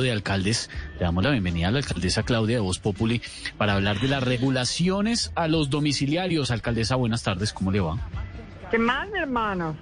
de alcaldes, le damos la bienvenida a la alcaldesa Claudia de Voz Populi para hablar de las regulaciones a los domiciliarios. Alcaldesa, buenas tardes, ¿cómo le va? ¿Qué más, hermano?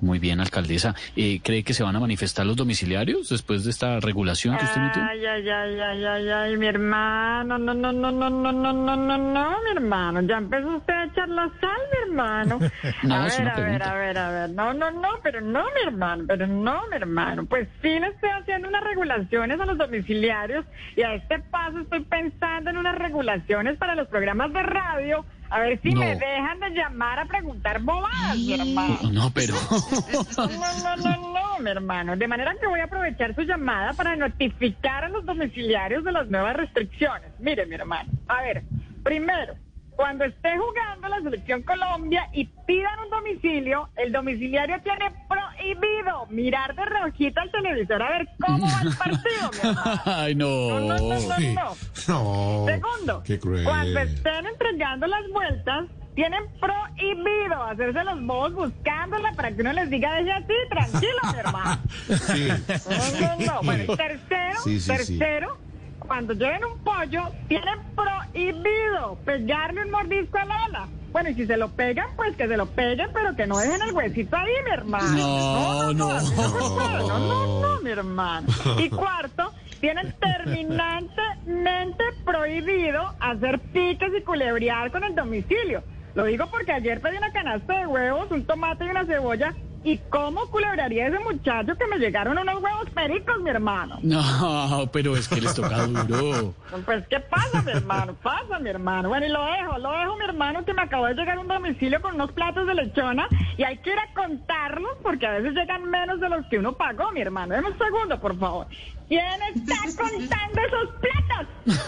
Muy bien, alcaldesa. Eh, ¿Cree que se van a manifestar los domiciliarios después de esta regulación que usted emitió? Ay, ay, ay, ay, ay, ay, mi hermano, no, no, no, no, no, no, no, no, no, mi hermano, ya empezó usted a echar la sal, mi hermano. No, a es ver, una a ver, a ver, a ver, no, no, no, pero no, mi hermano, pero no, mi hermano, pues sí le estoy haciendo unas regulaciones a los domiciliarios y a este paso estoy pensando en unas regulaciones para los programas de radio, a ver si No. me dejan de llamar a preguntar bobadas, mi hermano. No, pero... No, no, no, no, mi hermano. De manera que voy a aprovechar su llamada para notificar a los domiciliarios de las nuevas restricciones. Mire, mi hermano. A ver, primero, cuando esté jugando la selección Colombia y pidan un domicilio, el domiciliario tiene prohibido mirar de reojito al televisor a ver cómo va el partido, mi hermano. Ay, No, no, no, no, no. No. Segundo, Qué cruel. cuando estén entregando las vueltas, tienen prohibido hacerse los bobos buscándola para que uno les diga, deje así, tranquilo, mi hermano. Sí. No, no, no. Bueno, y tercero, Sí, sí, sí. tercero, cuando lleven un pollo, tienen prohibido pegarle un mordisco al ala. Bueno, y si se lo pegan, pues que se lo peguen, pero que no dejen el huesito ahí, mi hermano. No, no. no, se puede. no, no, no, mi hermano. Y cuarto, tienen terminantemente prohibido hacer piques y culebrear con el domicilio. Lo digo porque ayer pedí una canasta de huevos, un tomate y una cebolla. ¿Y cómo culebraría ese muchacho que me llegaron unos huevos pericos, mi hermano? No, pero es que les toca duro. Pues, ¿qué pasa, mi hermano? Pasa, mi hermano. Bueno, y lo dejo, lo dejo, mi hermano, que me acabó de llegar un domicilio con unos platos de lechona y hay que ir a contarlos porque a veces llegan menos de los que uno pagó, mi hermano. Deme un segundo, por favor. ¿Quién está contando esos platos?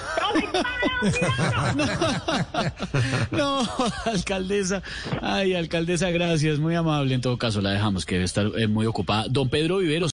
No, alcaldesa. Ay, alcaldesa, gracias. Muy amable. En todo caso, la dejamos, que debe estar eh, muy ocupada. Don Pedro Viveros.